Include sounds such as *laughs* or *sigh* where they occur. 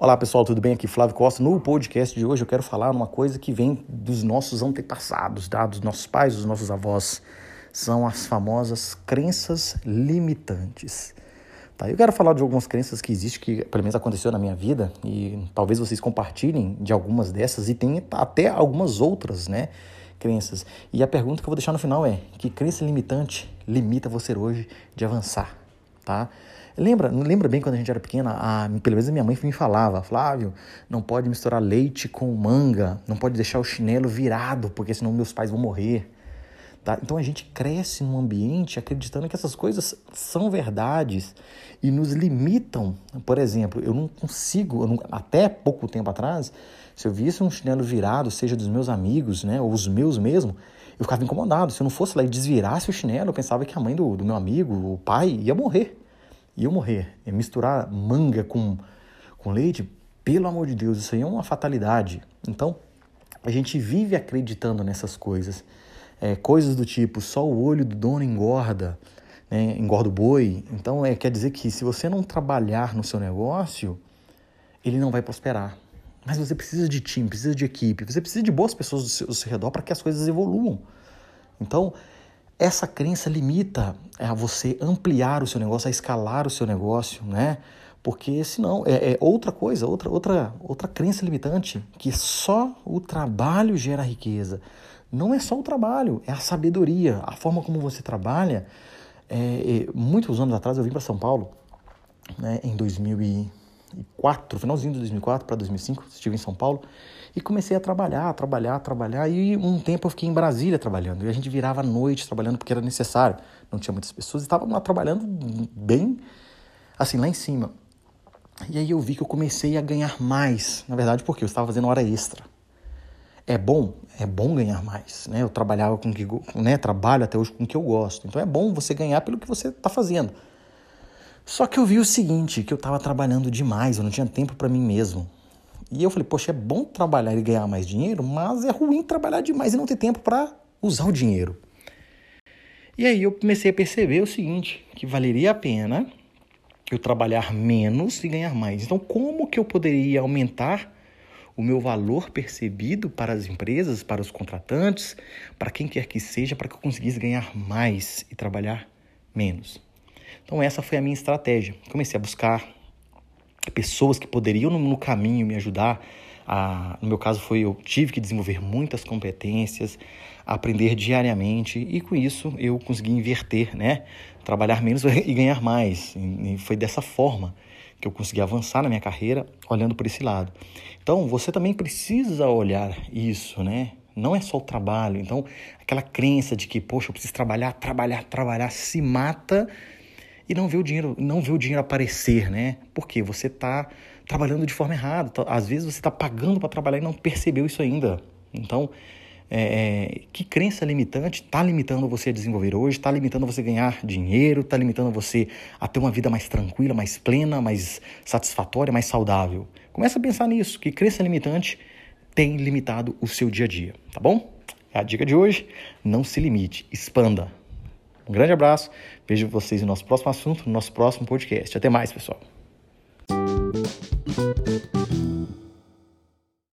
Olá pessoal, tudo bem? Aqui Flávio Costa. No podcast de hoje eu quero falar uma coisa que vem dos nossos antepassados, tá? dos nossos pais, dos nossos avós. São as famosas crenças limitantes. Tá? Eu quero falar de algumas crenças que existem, que pelo menos aconteceu na minha vida, e talvez vocês compartilhem de algumas dessas, e tem até algumas outras, né? Crenças. E a pergunta que eu vou deixar no final é: que crença limitante limita você hoje de avançar? Tá? Lembra, lembra bem quando a gente era pequena, a, pelo menos a minha mãe me falava, Flávio, não pode misturar leite com manga, não pode deixar o chinelo virado, porque senão meus pais vão morrer. Tá? Então a gente cresce num ambiente acreditando que essas coisas são verdades e nos limitam. Por exemplo, eu não consigo, eu não, até pouco tempo atrás, se eu visse um chinelo virado, seja dos meus amigos, né, ou os meus mesmo, eu ficava incomodado. Se eu não fosse lá e desvirasse o chinelo, eu pensava que a mãe do, do meu amigo, o pai, ia morrer eu morrer. É misturar manga com, com leite, pelo amor de Deus, isso aí é uma fatalidade. Então, a gente vive acreditando nessas coisas. É, coisas do tipo, só o olho do dono engorda, né, engorda o boi. Então, é, quer dizer que se você não trabalhar no seu negócio, ele não vai prosperar. Mas você precisa de time, precisa de equipe, você precisa de boas pessoas do seu, do seu redor para que as coisas evoluam. Então, essa crença limita a você ampliar o seu negócio, a escalar o seu negócio, né? Porque senão é, é outra coisa, outra, outra, outra crença limitante, que só o trabalho gera riqueza. Não é só o trabalho, é a sabedoria, a forma como você trabalha. É, é, muitos anos atrás eu vim para São Paulo, né, em 2004, finalzinho de 2004 para 2005, estive em São Paulo e comecei a trabalhar, trabalhar, trabalhar. E um tempo eu fiquei em Brasília trabalhando. E a gente virava à noite trabalhando porque era necessário. Não tinha muitas pessoas. E estava lá trabalhando bem, assim, lá em cima. E aí eu vi que eu comecei a ganhar mais. Na verdade, porque eu estava fazendo hora extra. É bom? É bom ganhar mais. Né? Eu trabalhava com que, né? trabalho até hoje com o que eu gosto. Então é bom você ganhar pelo que você está fazendo. Só que eu vi o seguinte, que eu estava trabalhando demais, eu não tinha tempo para mim mesmo. E eu falei, poxa, é bom trabalhar e ganhar mais dinheiro, mas é ruim trabalhar demais e não ter tempo para usar o dinheiro. E aí eu comecei a perceber o seguinte, que valeria a pena eu trabalhar menos e ganhar mais. Então, como que eu poderia aumentar o meu valor percebido para as empresas, para os contratantes, para quem quer que seja, para que eu conseguisse ganhar mais e trabalhar menos? Então, essa foi a minha estratégia. Comecei a buscar pessoas que poderiam no, caminho me ajudar. A, no meu caso foi eu tive que desenvolver muitas competências, aprender diariamente e com isso eu consegui inverter, né? Trabalhar menos *laughs* e ganhar mais. E foi dessa forma que eu consegui avançar na minha carreira olhando por esse lado. Então, você também precisa olhar isso, né? Não é só o trabalho. Então, aquela crença de que, poxa, eu preciso trabalhar, trabalhar, trabalhar, se mata e não vê o dinheiro, não vê o dinheiro aparecer, né? Porque você está trabalhando de forma errada. Às vezes você está pagando para trabalhar e não percebeu isso ainda. Então, é que crença limitante está limitando você a desenvolver hoje, está limitando você a ganhar dinheiro, está limitando você a ter uma vida mais tranquila, mais plena, mais satisfatória, mais saudável. Começa a pensar nisso, que crença limitante tem limitado o seu dia a dia, tá bom? É a dica de hoje, não se limite, expanda. Um grande abraço, vejo vocês no nosso próximo assunto, no nosso próximo podcast. Até mais, pessoal.